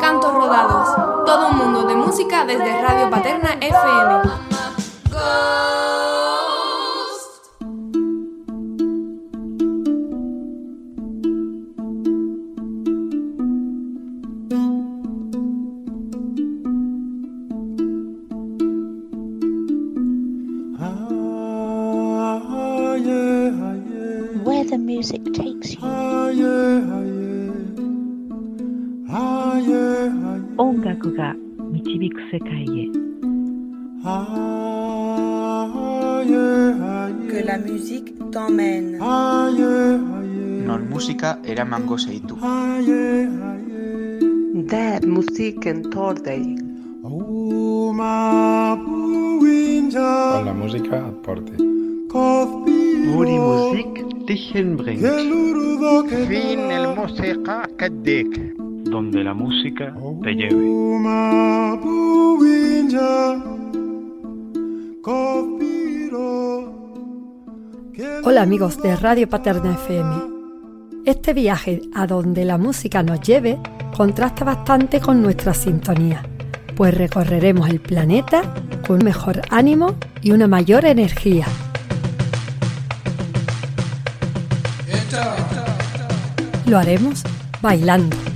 Cantos rodados. Todo un mundo de música desde Radio Paterna FM. 音楽が導く世界へ。Que la musique t'emmène. Nor musika eramango zaitu. Der musiken tordei. Con la música aporte. Wo die Musik dich hinbringt. Fin el música kadek. Donde la música te lleve. Hola amigos de Radio Paterna FM. Este viaje a donde la música nos lleve contrasta bastante con nuestra sintonía, pues recorreremos el planeta con mejor ánimo y una mayor energía. Lo haremos bailando.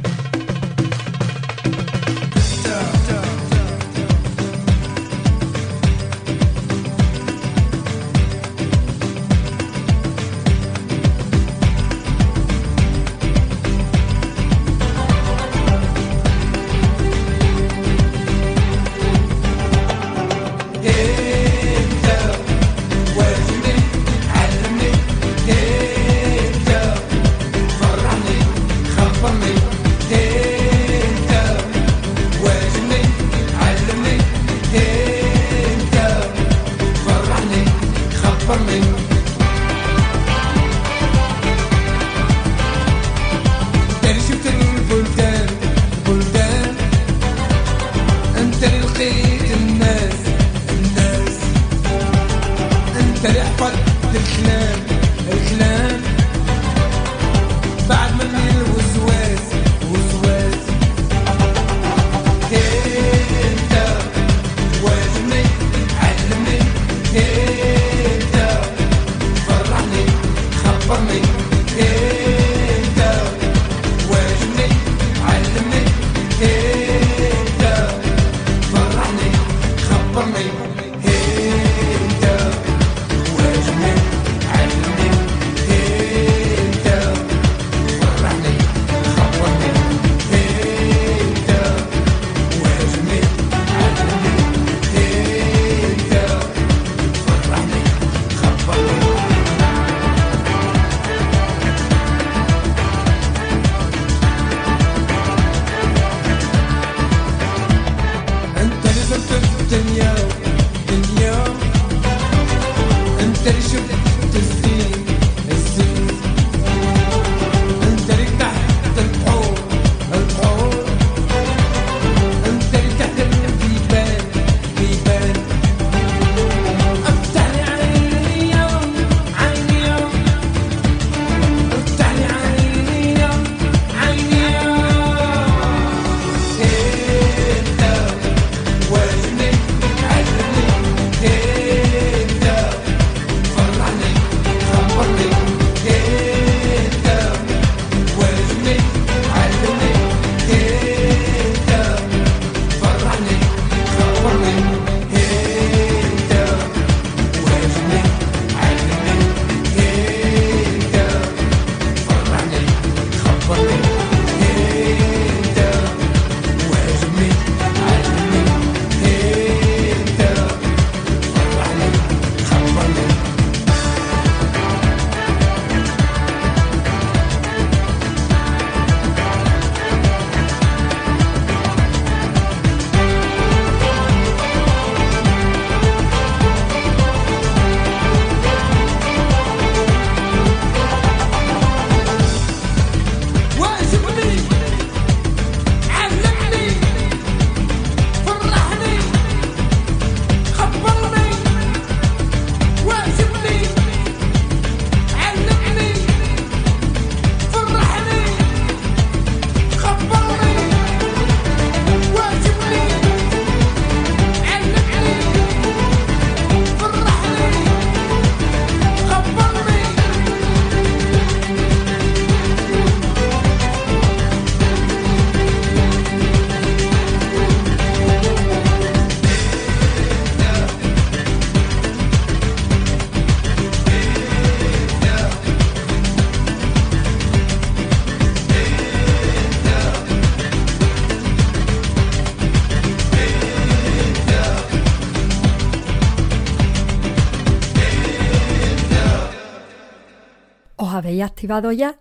Habéis activado ya,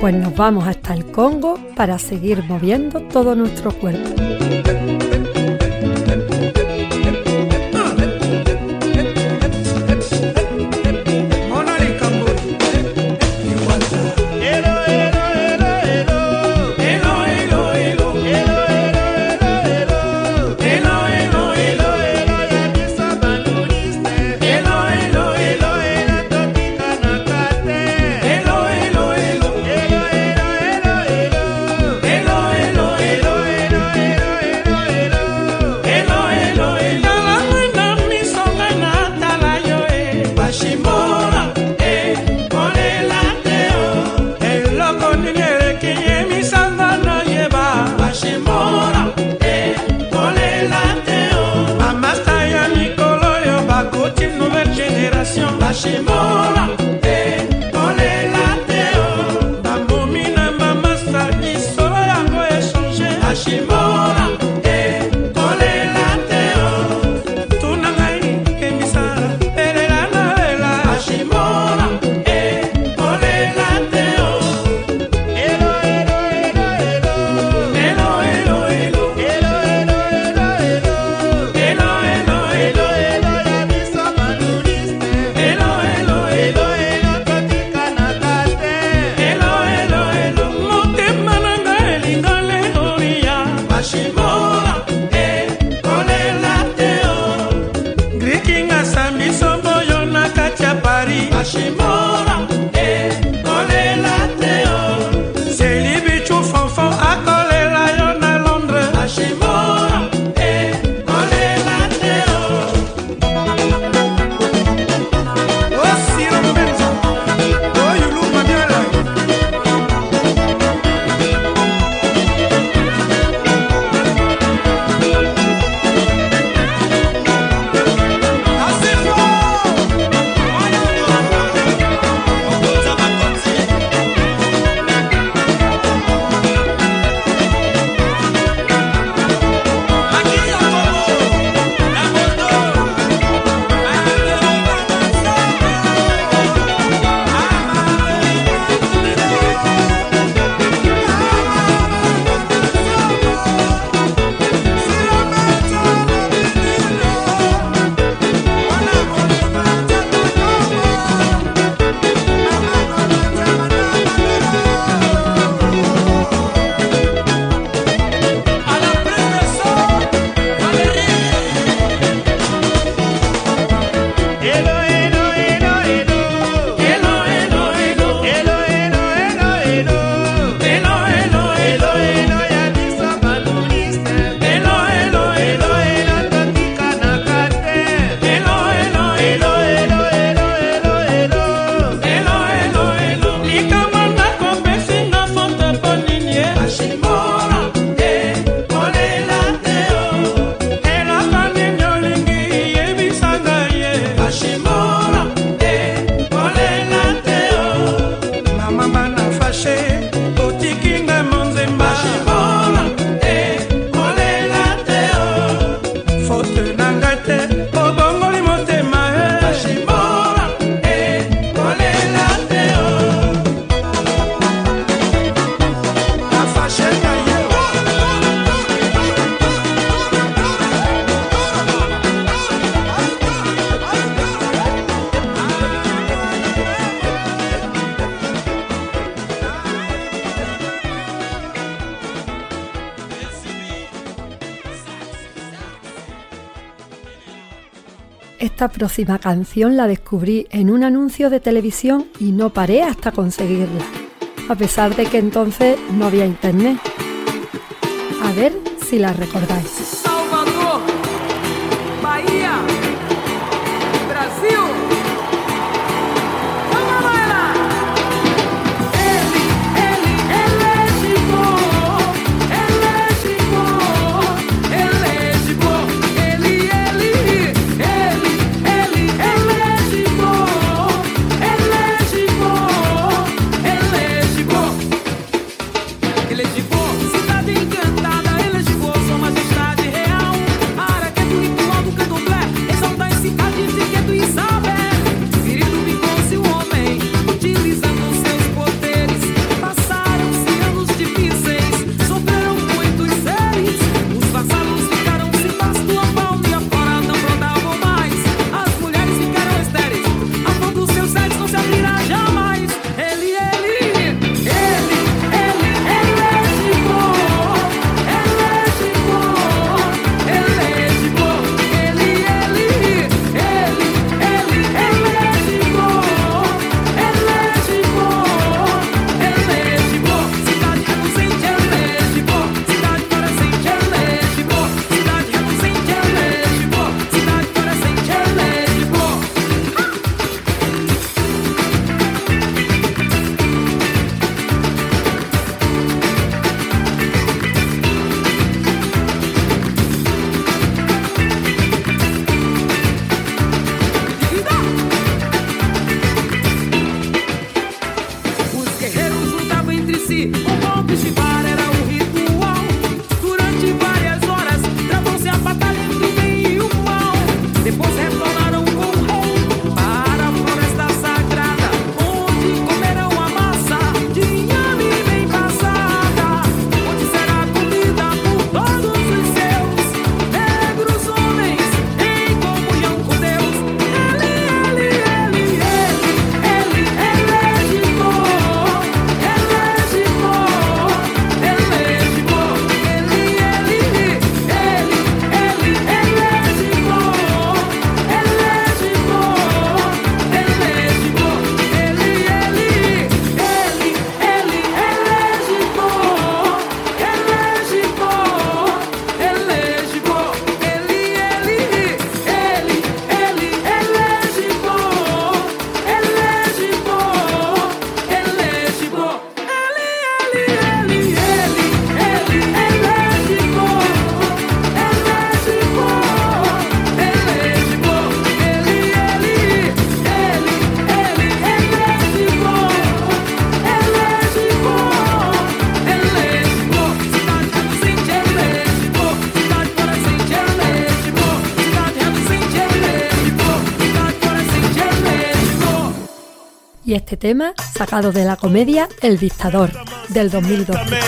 pues nos vamos hasta el Congo para seguir moviendo todo nuestro cuerpo. une nouvelle génération. Lâchez Esta próxima canción la descubrí en un anuncio de televisión y no paré hasta conseguirla, a pesar de que entonces no había internet. A ver si la recordáis. Y tema sacado de la comedia El Dictador del 2002. De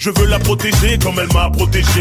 Je veux la protéger comme elle m'a protégé.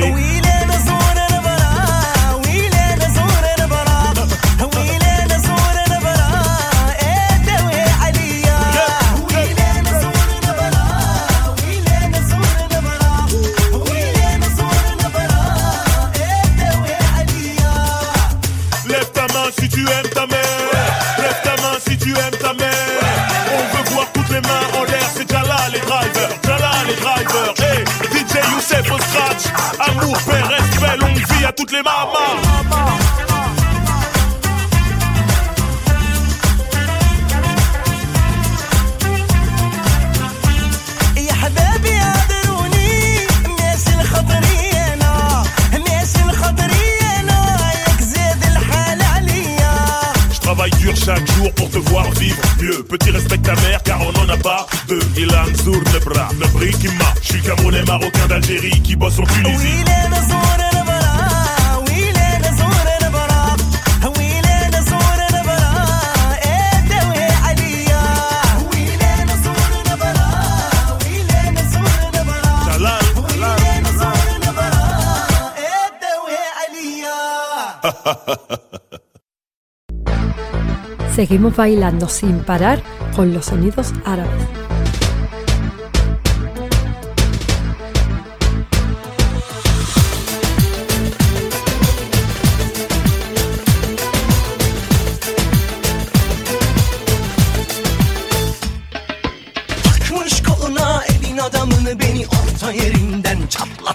Seguimos bailando sin parar con los sonidos árabes.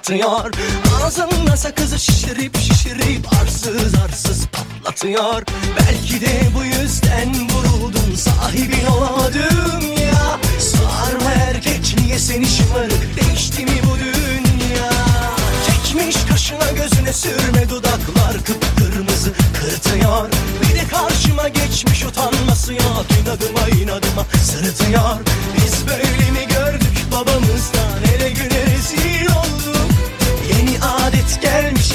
Patlatıyor Ağzında sakızı şişirip şişirip arsız arsız patlatıyor. Belki de bu yüzden vuruldun sahibin olamadım ya. Sarma erkek niye seni şımarık değişti mi bu dünya? Çekmiş kaşına gözüne sürme dudaklar kıpkırmızı kırıtıyor Bir de karşıma geçmiş utanması yok inadıma inadıma sırıtıyor. Biz böyle babamızdan. Ele güne rezil olduk. Yeni adet gelmiş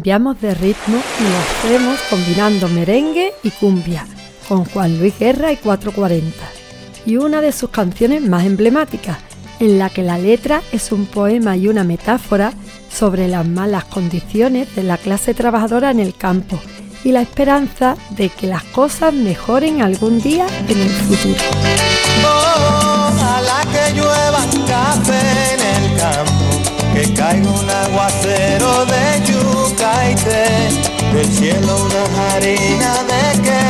Cambiamos de ritmo y lo hacemos combinando merengue y cumbia con Juan Luis Guerra y 440 y una de sus canciones más emblemáticas en la que la letra es un poema y una metáfora sobre las malas condiciones de la clase trabajadora en el campo y la esperanza de que las cosas mejoren algún día en el futuro. Del cielo una harina de queso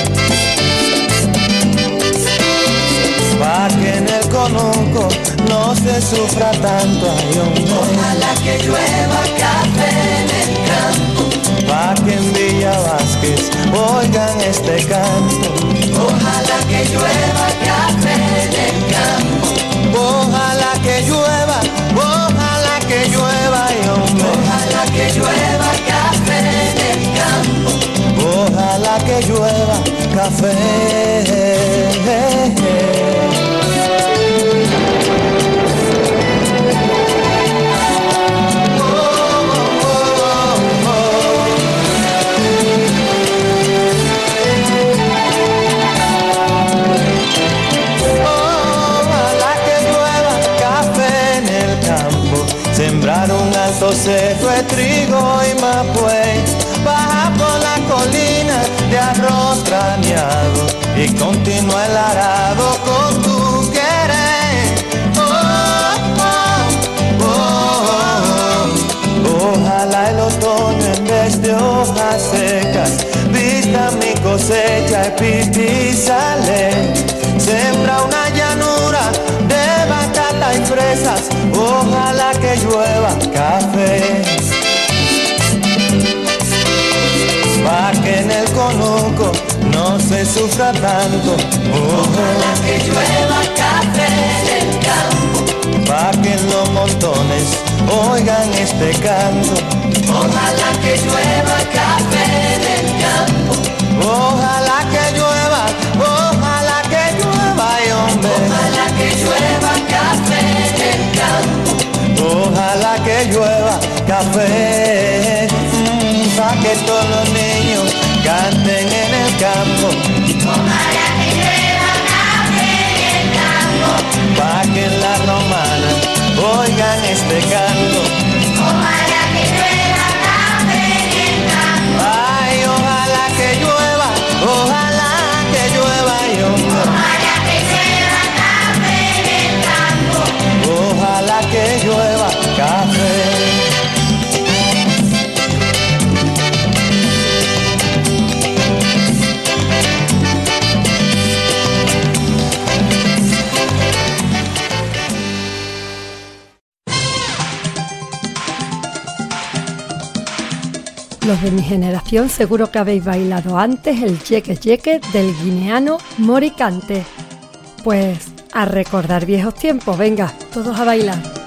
Sufra tanto. Ay, hombre. Ojalá que llueva café en el campo. Pa' que en Villa Vázquez oigan este canto. Ojalá que llueva café en el campo. Ojalá que llueva, ojalá que llueva, ay, hombre. Ojalá que llueva café en el campo. Ojalá que llueva café. Un cerro de trigo y mapuey, baja por la colina de arroz graneado y continúa el arado con tu querer. Oh, oh, oh. Ojalá el otoño en vez de hojas secas vista mi cosecha y pipi sale. Sembra de ojalá que llueva café. Pa' que en el conuco no se sufra tanto. Ojalá que llueva café en el campo. Pa' que en los montones oigan este canto. Ojalá que llueva café café, mm, pa' que todos los niños canten en el campo. Ojalá que llueva café en el campo. Pa' que en la romana oigan este canto. Los de mi generación seguro que habéis bailado antes el yeque yeque del guineano Moricante. Pues a recordar viejos tiempos, venga, todos a bailar.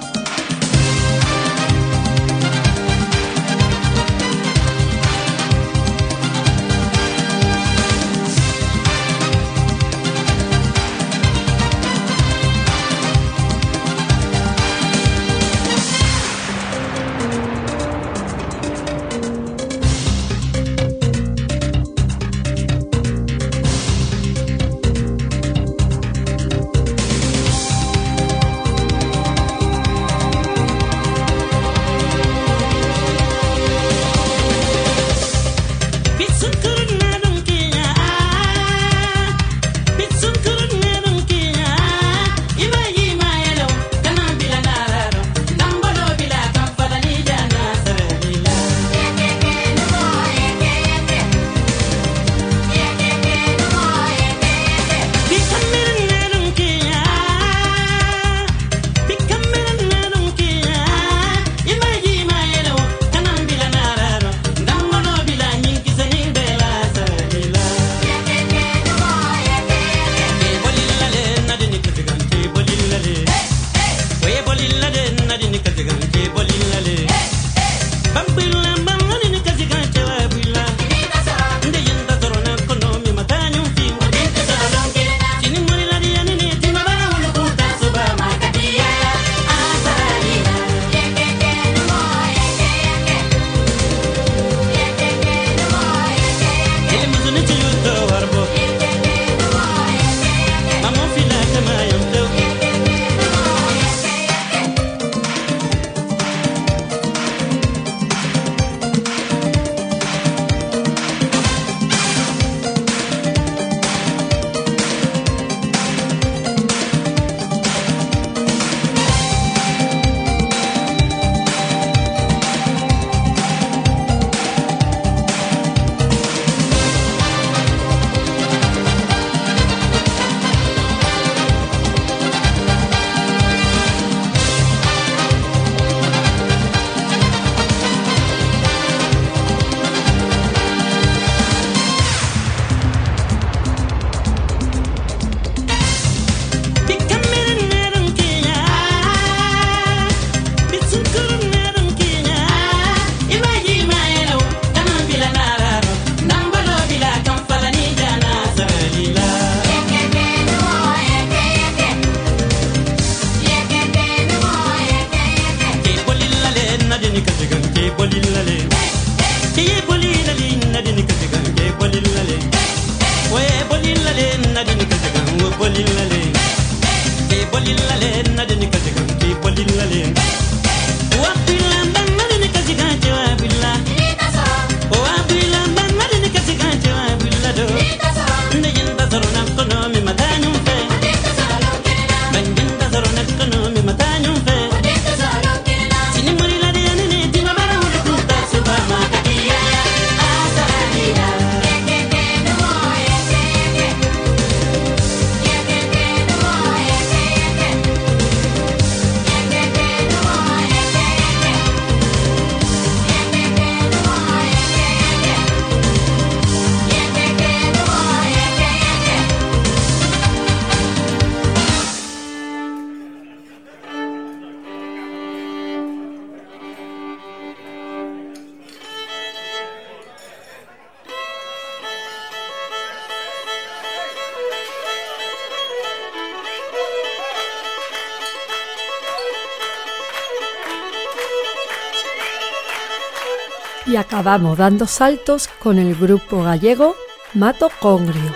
Acabamos dando saltos con el grupo gallego Mato Congrio.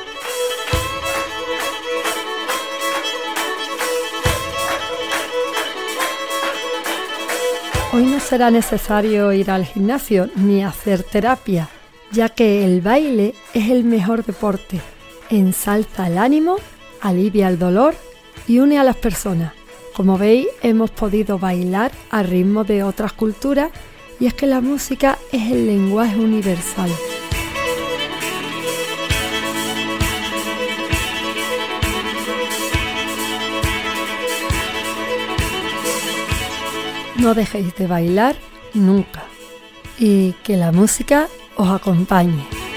Hoy no será necesario ir al gimnasio ni hacer terapia, ya que el baile es el mejor deporte. Ensalza el ánimo, alivia el dolor y une a las personas. Como veis, hemos podido bailar a ritmo de otras culturas y es que la música es el lenguaje universal. No dejéis de bailar nunca y que la música os acompañe.